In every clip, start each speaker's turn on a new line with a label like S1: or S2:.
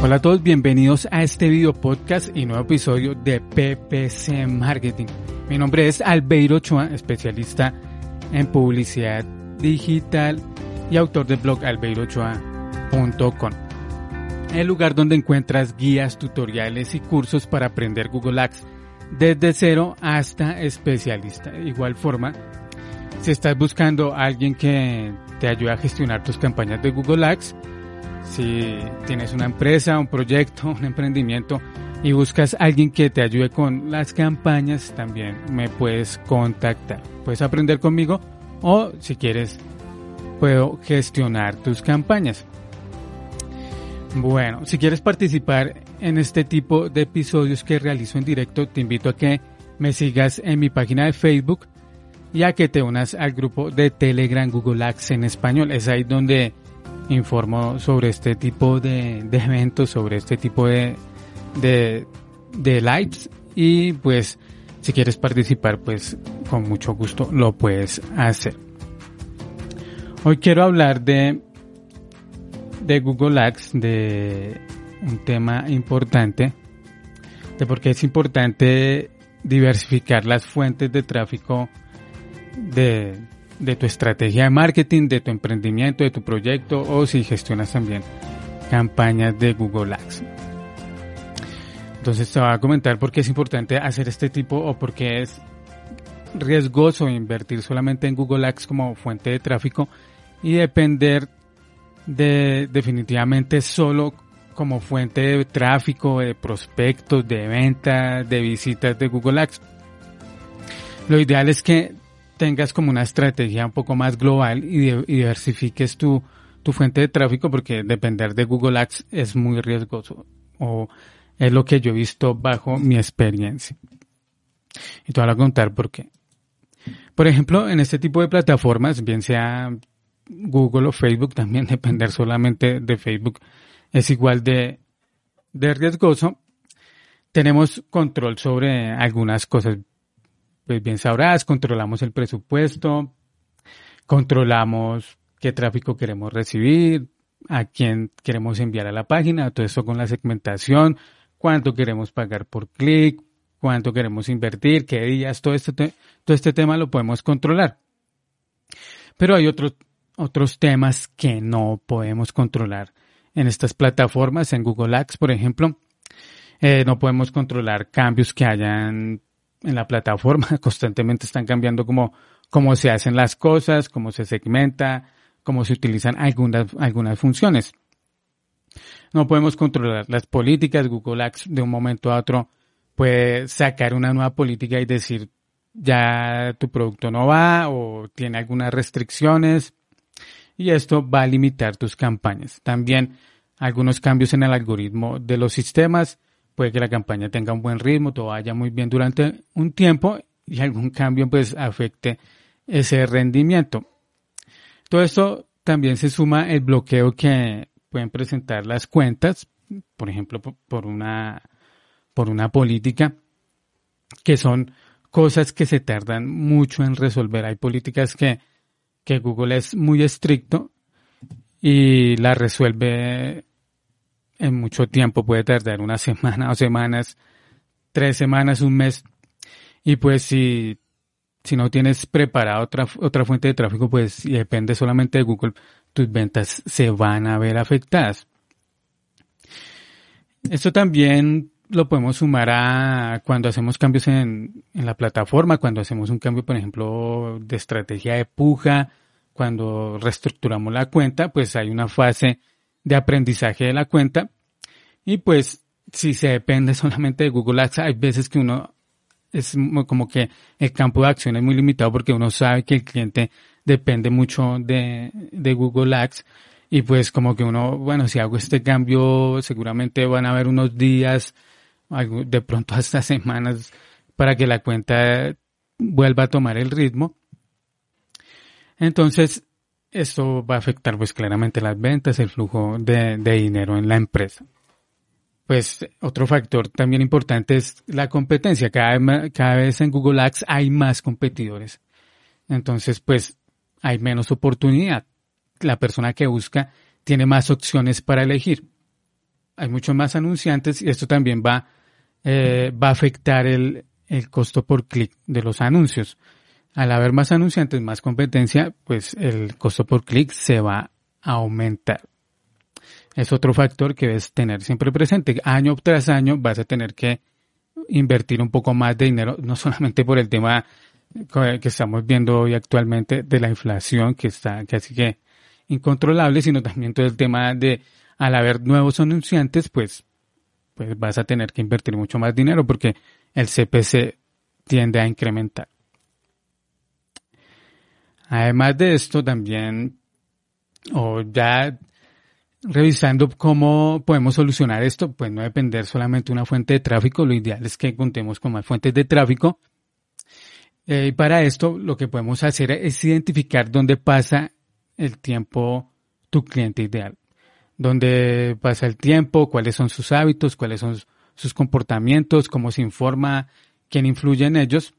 S1: Hola a todos, bienvenidos a este video podcast y nuevo episodio de PPC Marketing. Mi nombre es Albeiro Ochoa, especialista en publicidad digital y autor del blog albeirochoa.com. El lugar donde encuentras guías, tutoriales y cursos para aprender Google Ads desde cero hasta especialista. De igual forma, si estás buscando alguien que te ayude a gestionar tus campañas de Google Ads, si tienes una empresa, un proyecto, un emprendimiento y buscas a alguien que te ayude con las campañas, también me puedes contactar. Puedes aprender conmigo o si quieres puedo gestionar tus campañas. Bueno, si quieres participar en este tipo de episodios que realizo en directo, te invito a que me sigas en mi página de Facebook y a que te unas al grupo de Telegram Google Ads en español. Es ahí donde informo sobre este tipo de, eventos, sobre este tipo de, de, de lives y pues si quieres participar pues con mucho gusto lo puedes hacer. Hoy quiero hablar de, de Google Ads, de un tema importante, de por qué es importante diversificar las fuentes de tráfico de, de tu estrategia de marketing, de tu emprendimiento, de tu proyecto o si gestionas también campañas de Google Ads. Entonces te voy a comentar por qué es importante hacer este tipo o por qué es riesgoso invertir solamente en Google Ads como fuente de tráfico y depender de definitivamente solo como fuente de tráfico, de prospectos, de ventas, de visitas de Google Ads. Lo ideal es que tengas como una estrategia un poco más global y, diversifiques tu, fuente de tráfico porque depender de Google Ads es muy riesgoso o es lo que yo he visto bajo mi experiencia. Y te voy a contar por qué. Por ejemplo, en este tipo de plataformas, bien sea Google o Facebook, también depender solamente de Facebook es igual de riesgoso. Tenemos control sobre algunas cosas pues bien sabrás, controlamos el presupuesto, controlamos qué tráfico queremos recibir, a quién queremos enviar a la página, todo eso con la segmentación, cuánto queremos pagar por clic, cuánto queremos invertir, qué días, todo este, todo este tema lo podemos controlar. Pero hay otros, otros temas que no podemos controlar en estas plataformas, en Google Ads, por ejemplo. Eh, no podemos controlar cambios que hayan en la plataforma, constantemente están cambiando cómo, cómo se hacen las cosas, cómo se segmenta, cómo se utilizan algunas, algunas funciones. No podemos controlar las políticas. Google Ads de un momento a otro puede sacar una nueva política y decir ya tu producto no va o tiene algunas restricciones y esto va a limitar tus campañas. También algunos cambios en el algoritmo de los sistemas puede que la campaña tenga un buen ritmo, todo vaya muy bien durante un tiempo y algún cambio pues afecte ese rendimiento. Todo esto también se suma el bloqueo que pueden presentar las cuentas, por ejemplo, por una, por una política, que son cosas que se tardan mucho en resolver. Hay políticas que, que Google es muy estricto y la resuelve en mucho tiempo, puede tardar una semana o semanas, tres semanas, un mes. Y pues si, si no tienes preparada otra, otra fuente de tráfico, pues y depende solamente de Google, tus ventas se van a ver afectadas. Esto también lo podemos sumar a cuando hacemos cambios en, en la plataforma, cuando hacemos un cambio, por ejemplo, de estrategia de puja, cuando reestructuramos la cuenta, pues hay una fase de aprendizaje de la cuenta y pues si se depende solamente de Google Ads, hay veces que uno es como que el campo de acción es muy limitado porque uno sabe que el cliente depende mucho de, de Google Ads y pues como que uno, bueno, si hago este cambio seguramente van a haber unos días, de pronto hasta semanas para que la cuenta vuelva a tomar el ritmo. Entonces, esto va a afectar pues claramente las ventas, el flujo de, dinero en la empresa pues otro factor también importante es la competencia. Cada, cada vez en Google Ads hay más competidores. Entonces, pues hay menos oportunidad. La persona que busca tiene más opciones para elegir. Hay muchos más anunciantes y esto también va, eh, va a afectar el, el costo por clic de los anuncios. Al haber más anunciantes, más competencia, pues el costo por clic se va a aumentar es otro factor que debes tener siempre presente. Año tras año vas a tener que invertir un poco más de dinero, no solamente por el tema que estamos viendo hoy actualmente de la inflación que está casi que incontrolable, sino también todo el tema de al haber nuevos anunciantes, pues, pues vas a tener que invertir mucho más dinero porque el CPC tiende a incrementar. Además de esto, también, o ya revisando cómo podemos solucionar esto, pues no depender solamente de una fuente de tráfico, lo ideal es que contemos con más fuentes de tráfico. Eh, y para esto lo que podemos hacer es identificar dónde pasa el tiempo tu cliente ideal. Dónde pasa el tiempo, cuáles son sus hábitos, cuáles son sus comportamientos, cómo se informa, quién influye en ellos.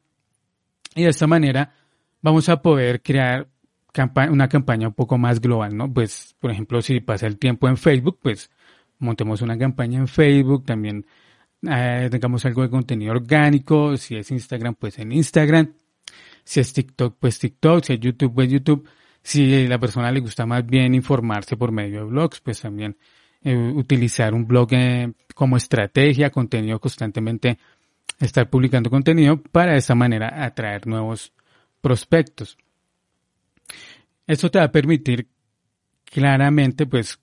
S1: Y de esta manera vamos a poder crear una campaña un poco más global, ¿no? Pues, por ejemplo, si pasa el tiempo en Facebook, pues montemos una campaña en Facebook, también eh, tengamos algo de contenido orgánico, si es Instagram, pues en Instagram, si es TikTok, pues TikTok, si es YouTube, pues YouTube, si a la persona le gusta más bien informarse por medio de blogs, pues también eh, utilizar un blog eh, como estrategia, contenido constantemente, estar publicando contenido para de esa manera atraer nuevos prospectos. Esto te va a permitir claramente, pues,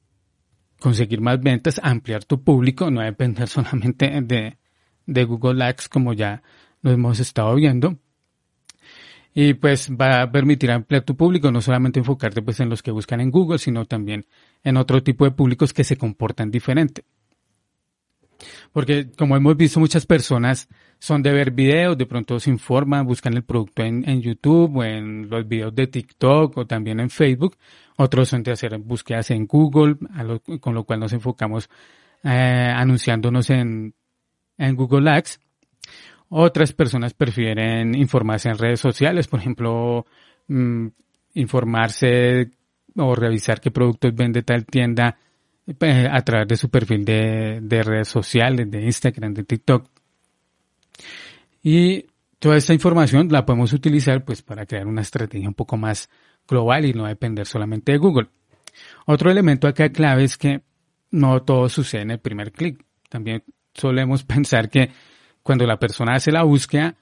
S1: conseguir más ventas, ampliar tu público, no depender solamente de, de Google Ads como ya lo hemos estado viendo. Y pues va a permitir ampliar tu público, no solamente enfocarte pues en los que buscan en Google, sino también en otro tipo de públicos que se comportan diferente. Porque como hemos visto muchas personas son de ver videos, de pronto se informan, buscan el producto en, en YouTube o en los videos de TikTok o también en Facebook. Otros son de hacer búsquedas en Google, con lo cual nos enfocamos eh, anunciándonos en, en Google Ads. Otras personas prefieren informarse en redes sociales, por ejemplo, mm, informarse o revisar qué productos vende tal tienda eh, a través de su perfil de, de redes sociales, de Instagram, de TikTok. Y toda esta información la podemos utilizar pues para crear una estrategia un poco más global y no depender solamente de Google. Otro elemento acá clave es que no todo sucede en el primer clic. También solemos pensar que cuando la persona hace la búsqueda,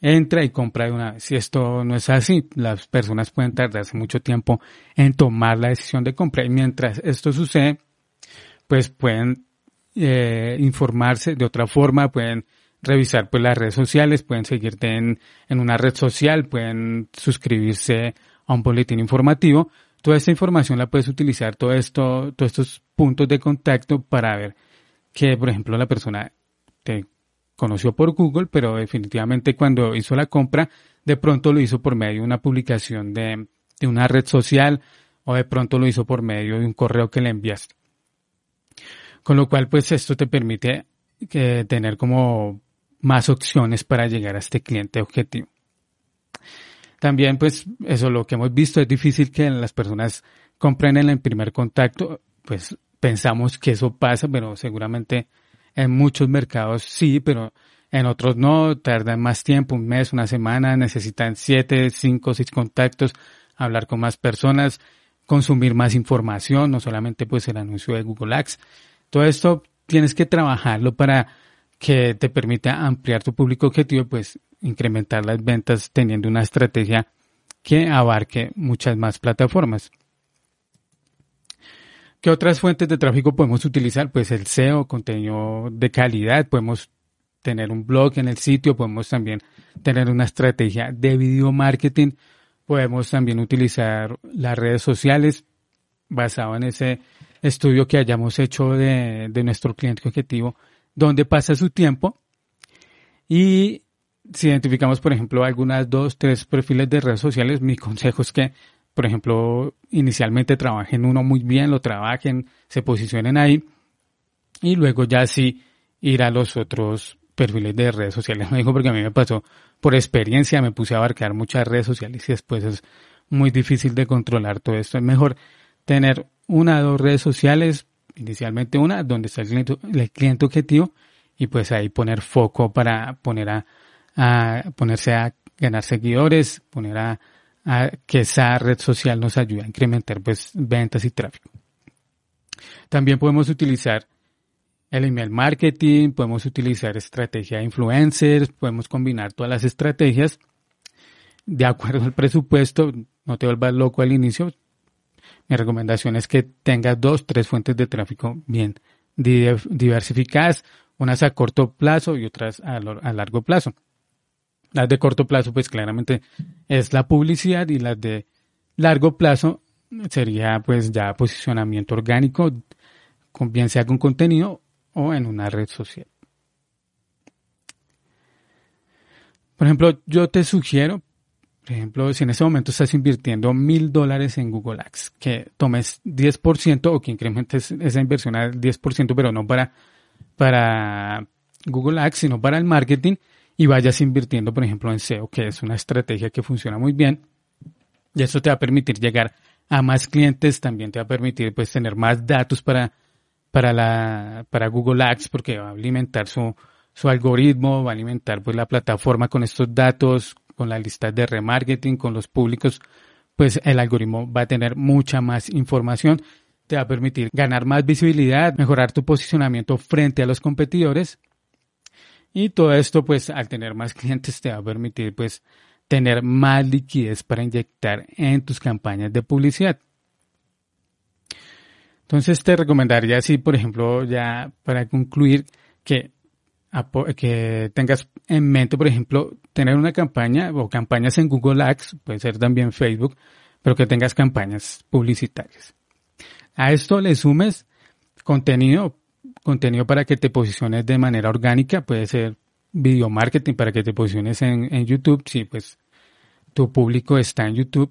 S1: entra y compra de una vez. Si esto no es así, las personas pueden tardarse mucho tiempo en tomar la decisión de compra y mientras esto sucede, pues pueden eh, informarse de otra forma, pueden revisar pues las redes sociales, pueden seguirte en, en una red social, pueden suscribirse a un boletín informativo. Toda esta información la puedes utilizar, todos estos puntos de contacto para ver que, por ejemplo, la persona te conoció por Google, pero definitivamente cuando hizo la compra, de pronto lo hizo por medio de una publicación de, de una red social o de pronto lo hizo por medio de un correo que le enviaste. Con lo cual, pues esto te permite tener como más opciones para llegar a este cliente objetivo. También, pues, eso lo que hemos visto es difícil que las personas compren en el primer contacto, pues pensamos que eso pasa, pero seguramente en muchos mercados sí, pero en otros no, tardan más tiempo, un mes, una semana, necesitan siete, cinco, seis contactos, hablar con más personas, consumir más información, no solamente pues el anuncio de Google Ads, todo esto tienes que trabajarlo para que te permita ampliar tu público objetivo, pues incrementar las ventas teniendo una estrategia que abarque muchas más plataformas. ¿Qué otras fuentes de tráfico podemos utilizar? Pues el SEO, contenido de calidad, podemos tener un blog en el sitio, podemos también tener una estrategia de video marketing, podemos también utilizar las redes sociales basado en ese estudio que hayamos hecho de, de nuestro cliente objetivo, donde pasa su tiempo y si identificamos, por ejemplo, algunas dos, tres perfiles de redes sociales, mi consejo es que, por ejemplo, inicialmente trabajen uno muy bien, lo trabajen, se posicionen ahí y luego ya sí ir a los otros perfiles de redes sociales. Me dijo porque a mí me pasó por experiencia, me puse a abarcar muchas redes sociales y después es muy difícil de controlar todo esto. Es mejor tener una o dos redes sociales, inicialmente una, donde está el cliente, objetivo y pues ahí poner foco para poner a a ponerse a ganar seguidores, poner a, que esa red social nos ayude a incrementar pues ventas y tráfico. También podemos utilizar el email marketing, podemos utilizar estrategia de influencers, podemos combinar todas las estrategias de acuerdo al presupuesto, no te vuelvas loco al inicio. Mi recomendación es que tengas dos, tres fuentes de tráfico bien diversificadas, unas a corto plazo y otras a largo plazo. Las de corto plazo, pues claramente es la publicidad y las de largo plazo sería pues ya posicionamiento orgánico, bien sea con contenido o en una red social. Por ejemplo, yo te sugiero, por ejemplo, si en ese momento estás invirtiendo mil dólares en Google Ads, que tomes 10% o que incrementes esa inversión al 10%, pero no para, para Google Ads, sino para el marketing y vayas invirtiendo, por ejemplo, en SEO, que es una estrategia que funciona muy bien. Y eso te va a permitir llegar a más clientes, también te va a permitir pues tener más datos para, para la, para Google Ads, porque va a alimentar su, su algoritmo, va a alimentar pues la plataforma con estos datos, con la lista de remarketing, con los públicos, pues el algoritmo va a tener mucha más información, te va a permitir ganar más visibilidad, mejorar tu posicionamiento frente a los competidores y todo esto, pues, al tener más clientes te va a permitir, pues, tener más liquidez para inyectar en tus campañas de publicidad. Entonces te recomendaría así, por ejemplo, ya para concluir, que, que tengas en mente, por ejemplo, tener una campaña o campañas en Google Ads, puede ser también Facebook, pero que tengas campañas publicitarias. A esto le sumes contenido contenido para que te posiciones de manera orgánica, puede ser video marketing para que te posiciones en, en YouTube, si pues tu público está en YouTube,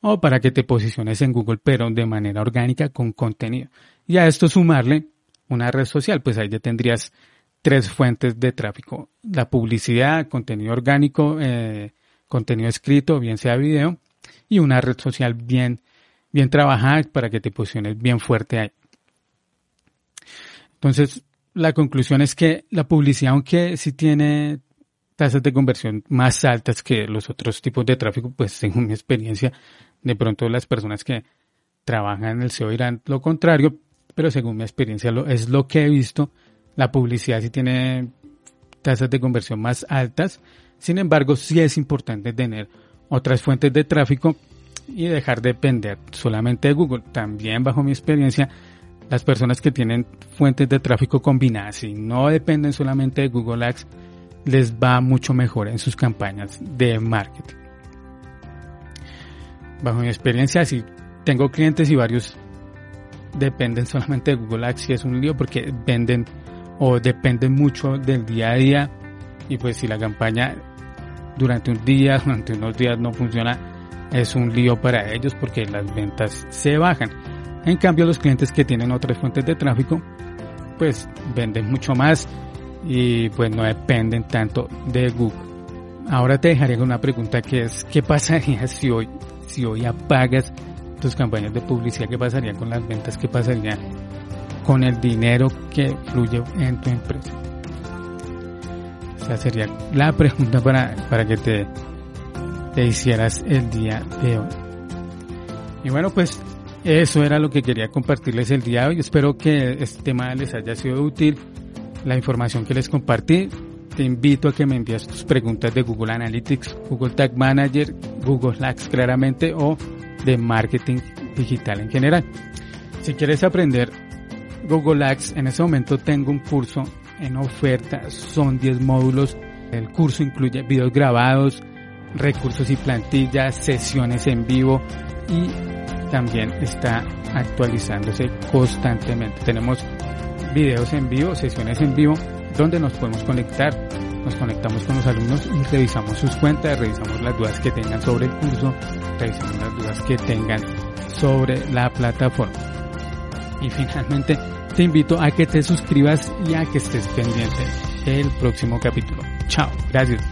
S1: o para que te posiciones en Google, pero de manera orgánica con contenido. Y a esto sumarle una red social, pues ahí ya tendrías tres fuentes de tráfico. La publicidad, contenido orgánico, eh, contenido escrito, bien sea video, y una red social bien, bien trabajada para que te posiciones bien fuerte ahí. Entonces, la conclusión es que la publicidad, aunque sí tiene tasas de conversión más altas que los otros tipos de tráfico, pues según mi experiencia, de pronto las personas que trabajan en el SEO dirán lo contrario, pero según mi experiencia lo, es lo que he visto, la publicidad sí tiene tasas de conversión más altas, sin embargo sí es importante tener otras fuentes de tráfico y dejar de depender solamente de Google. También bajo mi experiencia, las personas que tienen fuentes de tráfico combinadas y no dependen solamente de Google Ads, les va mucho mejor en sus campañas de marketing. Bajo mi experiencia, si tengo clientes y varios dependen solamente de Google Ads y es un lío porque venden o dependen mucho del día a día y pues si la campaña durante un día, durante unos días no funciona, es un lío para ellos porque las ventas se bajan. En cambio, los clientes que tienen otras fuentes de tráfico, pues venden mucho más y pues no dependen tanto de Google. Ahora te dejaré una pregunta que es, ¿qué pasaría si hoy, si hoy apagas tus campañas de publicidad? ¿Qué pasaría con las ventas? ¿Qué pasaría con el dinero que fluye en tu empresa? Esa sería la pregunta para, para que te, te hicieras el día de hoy. Y bueno, pues eso era lo que quería compartirles el día de hoy. Espero que este tema les haya sido útil. La información que les compartí. Te invito a que me envíes tus preguntas de Google Analytics, Google Tag Manager, Google Ads claramente o de marketing digital en general. Si quieres aprender Google Ads, en este momento tengo un curso en oferta, son 10 módulos. El curso incluye videos grabados, recursos y plantillas, sesiones en vivo y también está actualizándose constantemente. Tenemos videos en vivo, sesiones en vivo, donde nos podemos conectar. Nos conectamos con los alumnos y revisamos sus cuentas, revisamos las dudas que tengan sobre el curso, revisamos las dudas que tengan sobre la plataforma. Y finalmente, te invito a que te suscribas y a que estés pendiente del próximo capítulo. Chao, gracias.